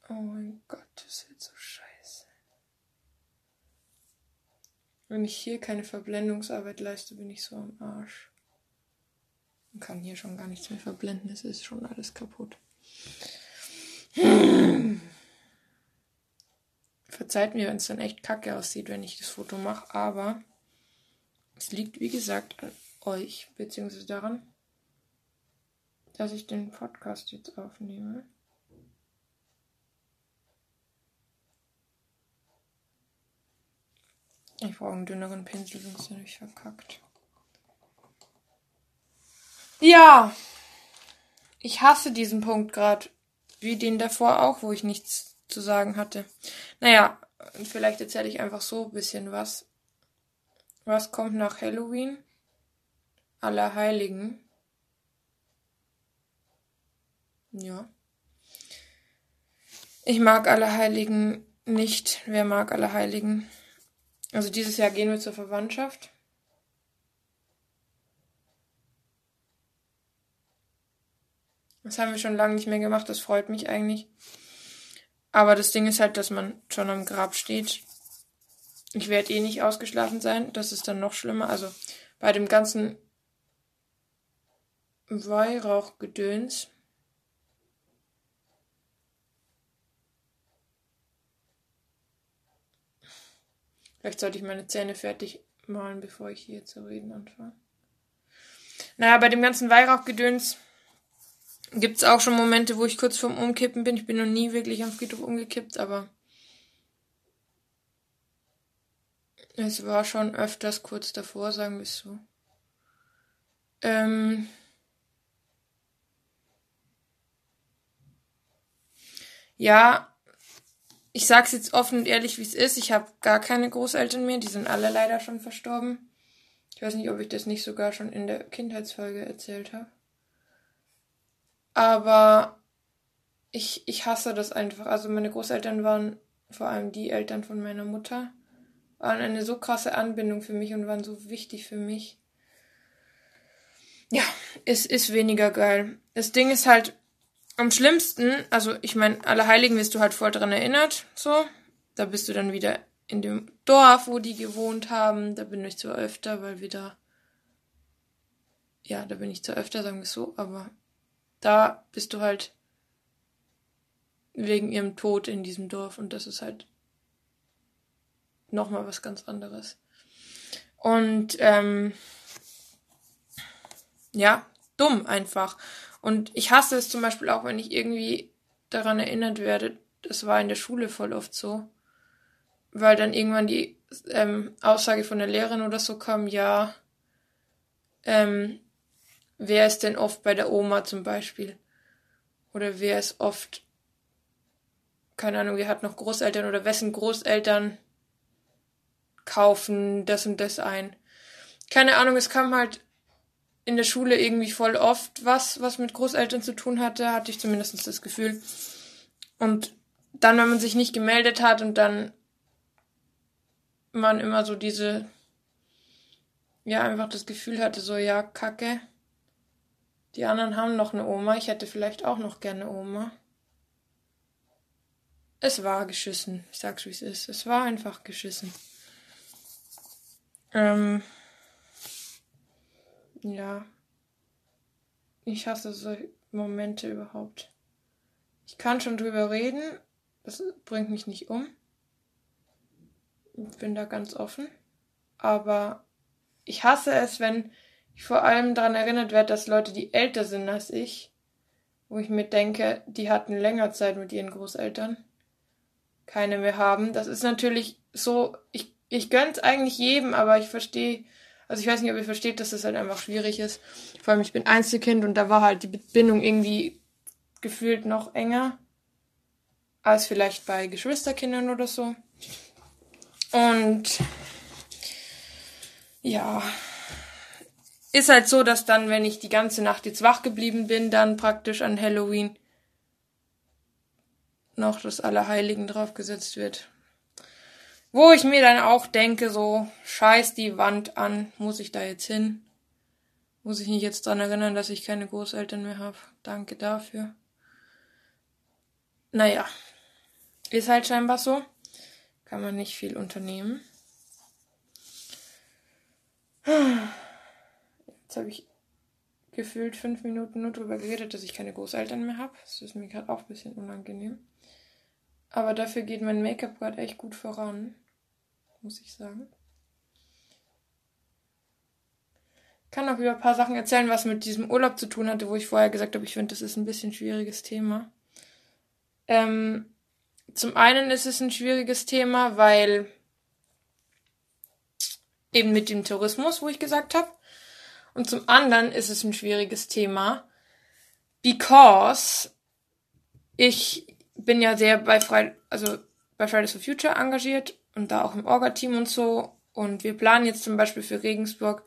Oh mein Gott, das wird so scheiße. Wenn ich hier keine Verblendungsarbeit leiste, bin ich so am Arsch. Man kann hier schon gar nichts mehr verblenden, es ist schon alles kaputt. Verzeiht mir, wenn es dann echt kacke aussieht, wenn ich das Foto mache, aber es liegt, wie gesagt, an euch, beziehungsweise daran, dass ich den Podcast jetzt aufnehme. Ich brauche einen dünneren Pinsel, sonst bin ich verkackt. Ja, ich hasse diesen Punkt gerade, wie den davor auch, wo ich nichts zu sagen hatte. Naja, vielleicht erzähle ich einfach so ein bisschen was. Was kommt nach Halloween? Allerheiligen. Ja. Ich mag Allerheiligen nicht. Wer mag Allerheiligen? Also dieses Jahr gehen wir zur Verwandtschaft. Das haben wir schon lange nicht mehr gemacht. Das freut mich eigentlich. Aber das Ding ist halt, dass man schon am Grab steht. Ich werde eh nicht ausgeschlafen sein. Das ist dann noch schlimmer. Also bei dem ganzen Weihrauchgedöns. Vielleicht sollte ich meine Zähne fertig malen, bevor ich hier zu reden anfange. Naja, bei dem ganzen Weihrauchgedöns Gibt es auch schon Momente, wo ich kurz vorm Umkippen bin. Ich bin noch nie wirklich am Friedhof umgekippt, aber es war schon öfters kurz davor, sagen wir es so. Ähm ja, ich sag's jetzt offen und ehrlich, wie es ist. Ich habe gar keine Großeltern mehr, die sind alle leider schon verstorben. Ich weiß nicht, ob ich das nicht sogar schon in der Kindheitsfolge erzählt habe. Aber ich, ich hasse das einfach. Also meine Großeltern waren, vor allem die Eltern von meiner Mutter, waren eine so krasse Anbindung für mich und waren so wichtig für mich. Ja, es ist weniger geil. Das Ding ist halt am schlimmsten, also ich meine, alle Heiligen wirst du halt voll dran erinnert, so. Da bist du dann wieder in dem Dorf, wo die gewohnt haben. Da bin ich zwar öfter, weil wir da, ja, da bin ich zwar öfter, sagen wir so, aber da bist du halt wegen ihrem Tod in diesem Dorf und das ist halt nochmal was ganz anderes. Und ähm, ja, dumm einfach. Und ich hasse es zum Beispiel auch, wenn ich irgendwie daran erinnert werde, das war in der Schule voll oft so, weil dann irgendwann die ähm, Aussage von der Lehrerin oder so kam, ja, ähm, wer ist denn oft bei der Oma zum Beispiel? Oder wer ist oft, keine Ahnung, wer hat noch Großeltern oder wessen Großeltern kaufen das und das ein. Keine Ahnung, es kam halt in der Schule irgendwie voll oft was, was mit Großeltern zu tun hatte, hatte ich zumindest das Gefühl. Und dann, wenn man sich nicht gemeldet hat und dann man immer so diese, ja, einfach das Gefühl hatte, so, ja, kacke. Die anderen haben noch eine Oma, ich hätte vielleicht auch noch gerne Oma. Es war geschissen, ich sag's wie es ist. Es war einfach geschissen. Ähm, ja. Ich hasse solche Momente überhaupt. Ich kann schon drüber reden. Das bringt mich nicht um. Ich bin da ganz offen. Aber ich hasse es, wenn ich vor allem daran erinnert werde, dass Leute, die älter sind als ich, wo ich mir denke, die hatten länger Zeit mit ihren Großeltern, keine mehr haben. Das ist natürlich so, ich, ich gönn's eigentlich jedem, aber ich verstehe also ich weiß nicht, ob ihr versteht, dass das halt einfach schwierig ist. Vor allem, ich bin Einzelkind und da war halt die Bindung irgendwie gefühlt noch enger als vielleicht bei Geschwisterkindern oder so. Und ja, ist halt so, dass dann, wenn ich die ganze Nacht jetzt wach geblieben bin, dann praktisch an Halloween noch das Allerheiligen draufgesetzt wird. Wo ich mir dann auch denke, so, scheiß die Wand an, muss ich da jetzt hin? Muss ich mich jetzt dran erinnern, dass ich keine Großeltern mehr habe? Danke dafür. Naja, ist halt scheinbar so. Kann man nicht viel unternehmen. Jetzt habe ich gefühlt fünf Minuten nur darüber geredet, dass ich keine Großeltern mehr habe. Das ist mir gerade auch ein bisschen unangenehm. Aber dafür geht mein Make-up gerade echt gut voran muss ich sagen. Ich kann auch über ein paar Sachen erzählen, was mit diesem Urlaub zu tun hatte, wo ich vorher gesagt habe, ich finde, das ist ein bisschen schwieriges Thema. Ähm, zum einen ist es ein schwieriges Thema, weil eben mit dem Tourismus, wo ich gesagt habe. Und zum anderen ist es ein schwieriges Thema, because ich bin ja sehr bei Friday, also bei Fridays for Future engagiert und da auch im Orga-Team und so. Und wir planen jetzt zum Beispiel für Regensburg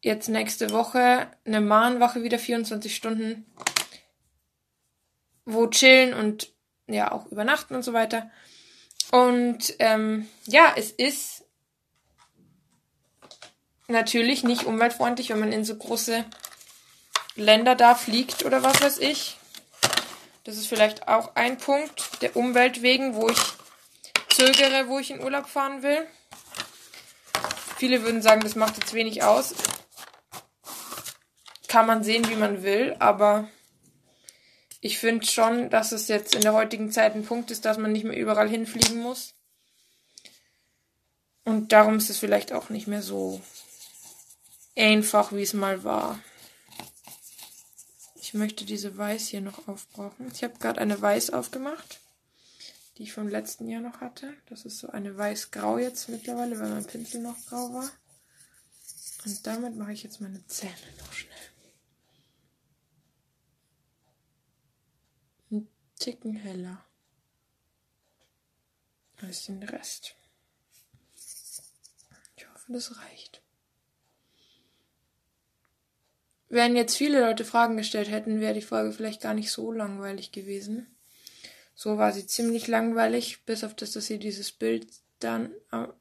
jetzt nächste Woche eine Mahnwache wieder 24 Stunden, wo chillen und ja auch übernachten und so weiter. Und ähm, ja, es ist natürlich nicht umweltfreundlich, wenn man in so große Länder da fliegt oder was weiß ich. Das ist vielleicht auch ein Punkt der Umwelt wegen, wo ich zögere, wo ich in Urlaub fahren will. Viele würden sagen, das macht jetzt wenig aus. Kann man sehen, wie man will, aber ich finde schon, dass es jetzt in der heutigen Zeit ein Punkt ist, dass man nicht mehr überall hinfliegen muss. Und darum ist es vielleicht auch nicht mehr so einfach, wie es mal war. Ich möchte diese Weiß hier noch aufbrauchen. Ich habe gerade eine Weiß aufgemacht die ich vom letzten Jahr noch hatte. Das ist so eine weiß-grau jetzt mittlerweile, weil mein Pinsel noch grau war. Und damit mache ich jetzt meine Zähne noch schnell. Ein Ticken heller als den Rest. Ich hoffe, das reicht. Wenn jetzt viele Leute Fragen gestellt hätten, wäre die Folge vielleicht gar nicht so langweilig gewesen. So war sie ziemlich langweilig, bis auf das, dass ihr dieses Bild dann am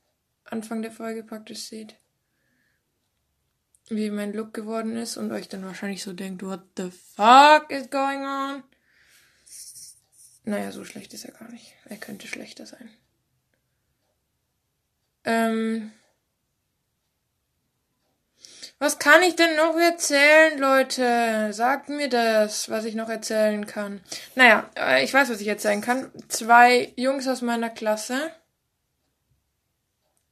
Anfang der Folge praktisch seht. Wie mein Look geworden ist und euch dann wahrscheinlich so denkt, what the fuck is going on? Naja, so schlecht ist er gar nicht. Er könnte schlechter sein. Ähm. Was kann ich denn noch erzählen, Leute? Sagt mir das, was ich noch erzählen kann. Naja, äh, ich weiß, was ich erzählen kann. Zwei Jungs aus meiner Klasse.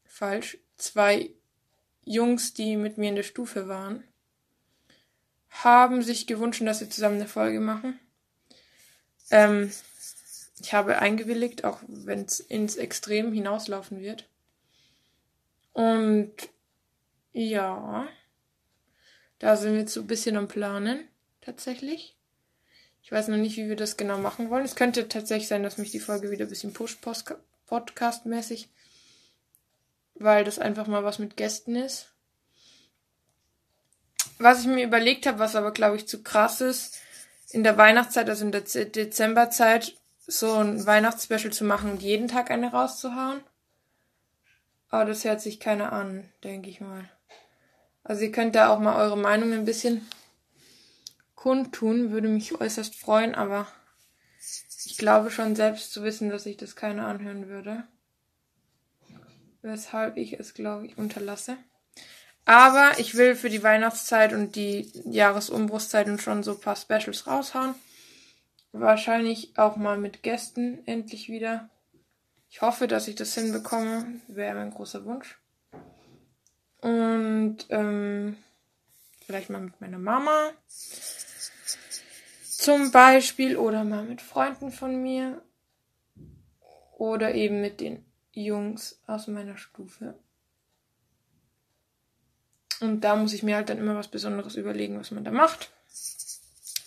Falsch. Zwei Jungs, die mit mir in der Stufe waren. haben sich gewünscht, dass wir zusammen eine Folge machen. Ähm, ich habe eingewilligt, auch wenn es ins Extrem hinauslaufen wird. Und ja, da sind wir jetzt so ein bisschen am Planen, tatsächlich. Ich weiß noch nicht, wie wir das genau machen wollen. Es könnte tatsächlich sein, dass mich die Folge wieder ein bisschen pusht, Podcast-mäßig, weil das einfach mal was mit Gästen ist. Was ich mir überlegt habe, was aber, glaube ich, zu krass ist, in der Weihnachtszeit, also in der Dezemberzeit, so ein Weihnachtsspecial zu machen und jeden Tag eine rauszuhauen. Aber das hört sich keiner an, denke ich mal. Also ihr könnt da auch mal eure Meinung ein bisschen kundtun, würde mich äußerst freuen, aber ich glaube schon selbst zu wissen, dass ich das keiner anhören würde. Weshalb ich es, glaube ich, unterlasse. Aber ich will für die Weihnachtszeit und die Jahresumbruchszeiten schon so ein paar Specials raushauen. Wahrscheinlich auch mal mit Gästen endlich wieder. Ich hoffe, dass ich das hinbekomme. Wäre mein großer Wunsch. Und ähm, vielleicht mal mit meiner Mama. Zum Beispiel. Oder mal mit Freunden von mir. Oder eben mit den Jungs aus meiner Stufe. Und da muss ich mir halt dann immer was Besonderes überlegen, was man da macht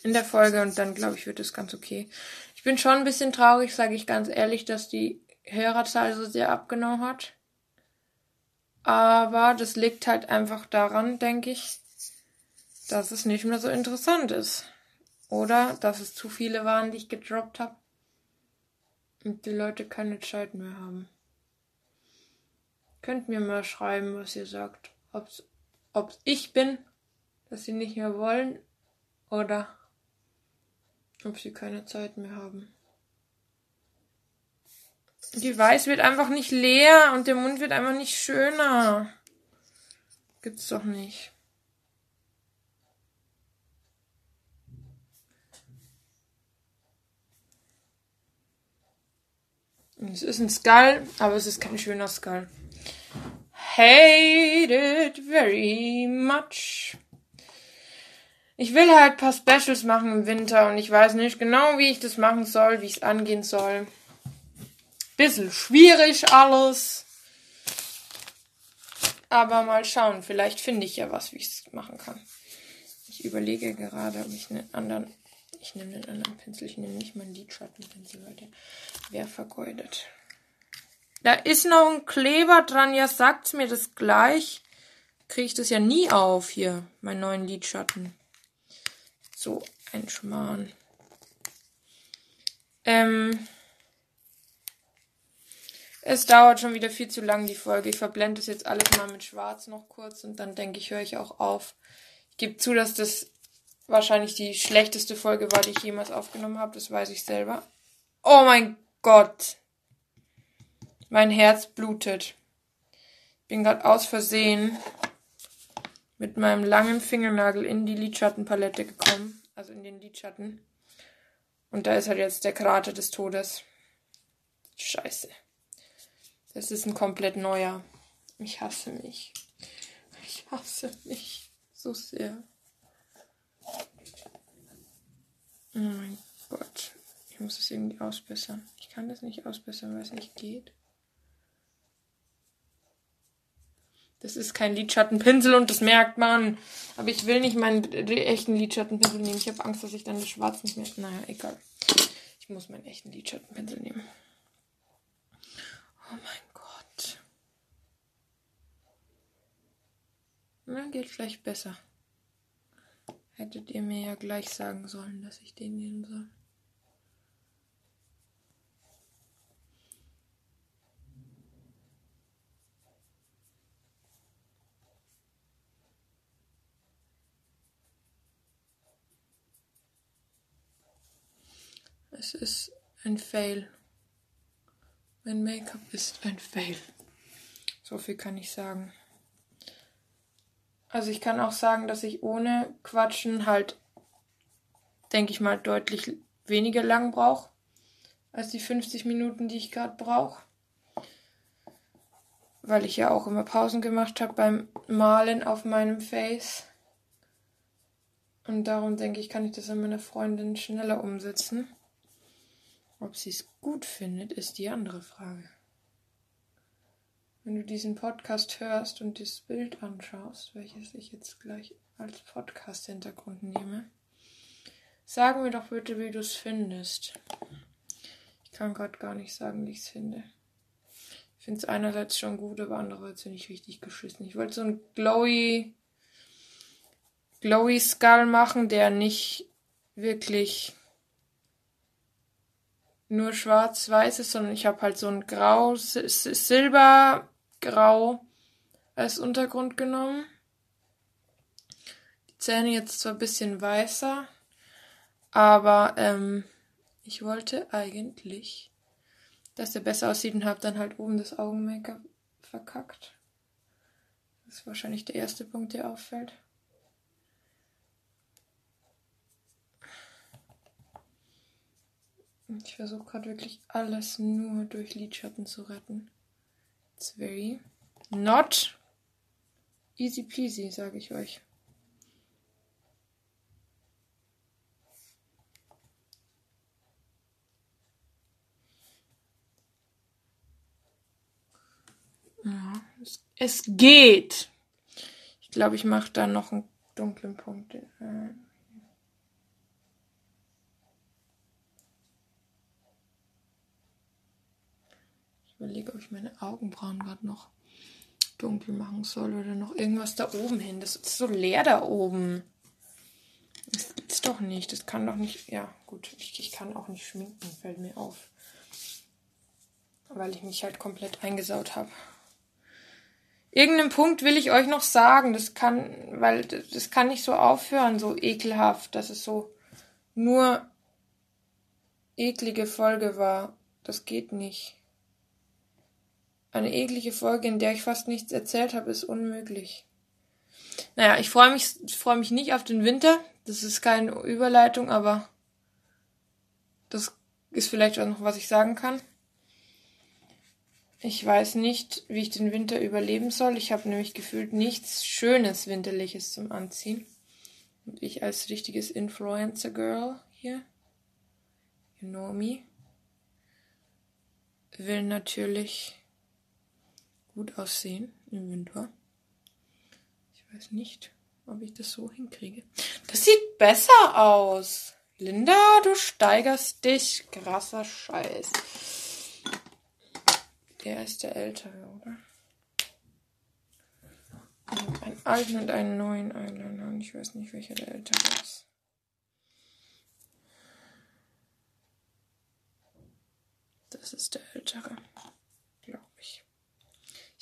in der Folge und dann glaube ich, wird es ganz okay. Ich bin schon ein bisschen traurig, sage ich ganz ehrlich, dass die Hörerzahl so sehr abgenommen hat. Aber das liegt halt einfach daran, denke ich, dass es nicht mehr so interessant ist. Oder dass es zu viele waren, die ich gedroppt habe. Und die Leute keine Zeit mehr haben. Könnt mir mal schreiben, was ihr sagt. Ob's, ob's ich bin, dass sie nicht mehr wollen, oder ob sie keine Zeit mehr haben. Die Weiß wird einfach nicht leer und der Mund wird einfach nicht schöner. Gibt's doch nicht. Es ist ein Skull, aber es ist kein schöner Skull. Hate it very much. Ich will halt ein paar Specials machen im Winter und ich weiß nicht genau, wie ich das machen soll, wie ich es angehen soll. Bisschen schwierig alles. Aber mal schauen, vielleicht finde ich ja was, wie ich es machen kann. Ich überlege gerade, ob ich einen anderen. Ich nehme einen anderen Pinsel. Ich nehme nicht meinen Lidschattenpinsel, weil der wäre vergeudet. Da ist noch ein Kleber dran. Ja, sagt's mir das gleich. Kriege ich das ja nie auf hier, meinen neuen Lidschatten. So ein Schmarrn. Ähm, es dauert schon wieder viel zu lang, die Folge. Ich verblende das jetzt alles mal mit Schwarz noch kurz und dann denke ich, höre ich auch auf. Ich gebe zu, dass das wahrscheinlich die schlechteste Folge war, die ich jemals aufgenommen habe. Das weiß ich selber. Oh mein Gott. Mein Herz blutet. Bin gerade aus Versehen mit meinem langen Fingernagel in die Lidschattenpalette gekommen. Also in den Lidschatten. Und da ist halt jetzt der Krater des Todes. Scheiße. Das ist ein komplett neuer. Ich hasse mich. Ich hasse mich so sehr. Oh mein Gott. Ich muss es irgendwie ausbessern. Ich kann das nicht ausbessern, weil es nicht geht. Das ist kein Lidschattenpinsel und das merkt man. Aber ich will nicht meinen echten Lidschattenpinsel nehmen. Ich habe Angst, dass ich dann das Schwarz nicht mehr. Naja, egal. Ich muss meinen echten Lidschattenpinsel nehmen. Oh mein Gott. Na, geht vielleicht besser. Hättet ihr mir ja gleich sagen sollen, dass ich den nehmen soll. Es ist ein Fail. Mein Make-up ist ein Fail. So viel kann ich sagen. Also ich kann auch sagen, dass ich ohne Quatschen halt, denke ich mal, deutlich weniger lang brauche als die 50 Minuten, die ich gerade brauche. Weil ich ja auch immer Pausen gemacht habe beim Malen auf meinem Face. Und darum denke ich, kann ich das an meiner Freundin schneller umsetzen. Ob sie es gut findet, ist die andere Frage. Wenn du diesen Podcast hörst und das Bild anschaust, welches ich jetzt gleich als Podcast-Hintergrund nehme, sag mir doch bitte, wie du es findest. Ich kann gerade gar nicht sagen, wie ich es finde. Ich finde es einerseits schon gut, aber andererseits finde ich richtig geschissen. Ich wollte so ein glowy, glowy Skull machen, der nicht wirklich nur schwarz-weiß ist, sondern ich habe halt so ein grau, als Untergrund genommen. Die Zähne jetzt zwar ein bisschen weißer, aber ähm, ich wollte eigentlich dass der besser aussieht und habe dann halt oben das Augenmaker verkackt. Das ist wahrscheinlich der erste Punkt, der auffällt. Ich versuche gerade wirklich alles nur durch Lidschatten zu retten. It's very not easy peasy, sage ich euch. Ja, es, es geht. Ich glaube, ich mache da noch einen dunklen Punkt. Äh, ich überlege, ob ich meine Augenbrauen gerade noch dunkel machen soll oder noch irgendwas da oben hin. Das ist so leer da oben. Das gibt's doch nicht. Das kann doch nicht. Ja, gut. Ich, ich kann auch nicht schminken, fällt mir auf. Weil ich mich halt komplett eingesaut habe irgendeinen Punkt will ich euch noch sagen. Das kann, weil das kann nicht so aufhören, so ekelhaft, dass es so nur eklige Folge war. Das geht nicht. Eine eklige Folge, in der ich fast nichts erzählt habe, ist unmöglich. Naja, ich freue mich, freue mich nicht auf den Winter. Das ist keine Überleitung, aber das ist vielleicht auch noch, was ich sagen kann. Ich weiß nicht, wie ich den Winter überleben soll. Ich habe nämlich gefühlt nichts Schönes Winterliches zum Anziehen. Und ich als richtiges Influencer-Girl hier, you know me, will natürlich gut aussehen im Winter. Ich weiß nicht, ob ich das so hinkriege. Das sieht besser aus. Linda, du steigerst dich. Krasser Scheiß. Der ist der ältere, oder? Und einen alten und einen neuen Eyeliner. Und ich weiß nicht, welcher der ältere ist. Das ist der ältere.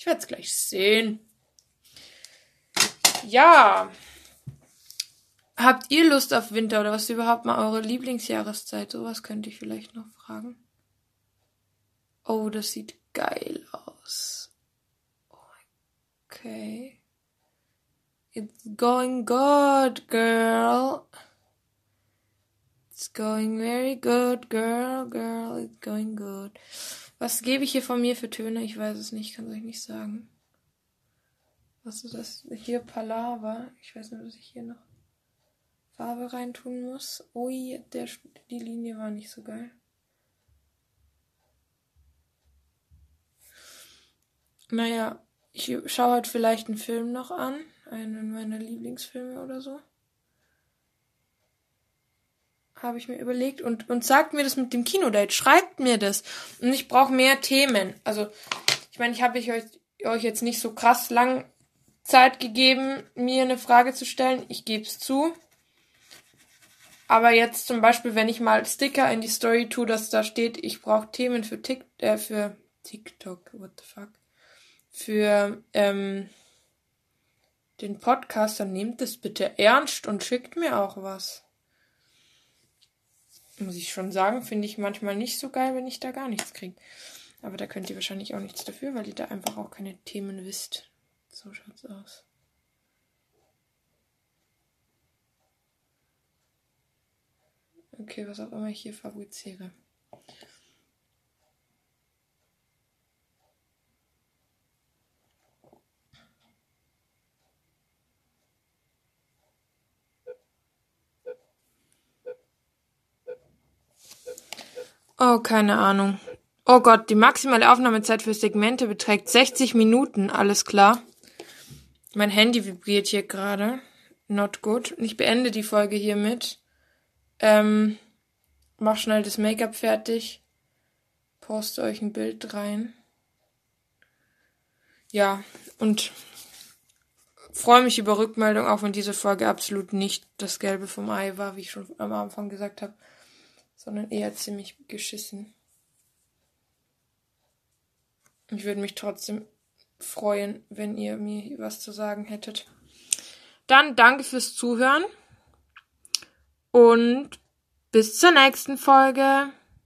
Ich werde es gleich sehen. Ja. Habt ihr Lust auf Winter oder was ist überhaupt mal eure Lieblingsjahreszeit? Sowas könnte ich vielleicht noch fragen. Oh, das sieht geil aus. Okay. It's going good, girl. It's going very good, girl, girl. It's going good. Was gebe ich hier von mir für Töne? Ich weiß es nicht, kann es euch nicht sagen. Was ist das? Hier Palaver. Ich weiß nur, dass ich hier noch Farbe reintun muss. Ui, der, die Linie war nicht so geil. Naja, ich schaue halt vielleicht einen Film noch an. Einen meiner Lieblingsfilme oder so. Habe ich mir überlegt. Und, und sagt mir das mit dem Kinodate. Schreibt mir das. Und ich brauche mehr Themen. Also, ich meine, ich habe euch, euch jetzt nicht so krass lang Zeit gegeben, mir eine Frage zu stellen. Ich gebe es zu. Aber jetzt zum Beispiel, wenn ich mal Sticker in die Story tue, dass da steht, ich brauche Themen für, Tik äh, für TikTok, what the fuck für ähm, den Podcast, dann nehmt es bitte ernst und schickt mir auch was. Muss ich schon sagen, finde ich manchmal nicht so geil, wenn ich da gar nichts kriege. Aber da könnt ihr wahrscheinlich auch nichts dafür, weil ihr da einfach auch keine Themen wisst. So schaut's aus. Okay, was auch immer ich hier fabriziere. Oh, keine Ahnung. Oh Gott, die maximale Aufnahmezeit für Segmente beträgt 60 Minuten, alles klar. Mein Handy vibriert hier gerade. Not good. Ich beende die Folge hiermit. Ähm, mach schnell das Make-up fertig. Poste euch ein Bild rein. Ja, und freue mich über Rückmeldung, auch wenn diese Folge absolut nicht das Gelbe vom Ei war, wie ich schon am Anfang gesagt habe, sondern eher ziemlich geschissen. Ich würde mich trotzdem freuen, wenn ihr mir was zu sagen hättet. Dann danke fürs Zuhören und bis zur nächsten Folge.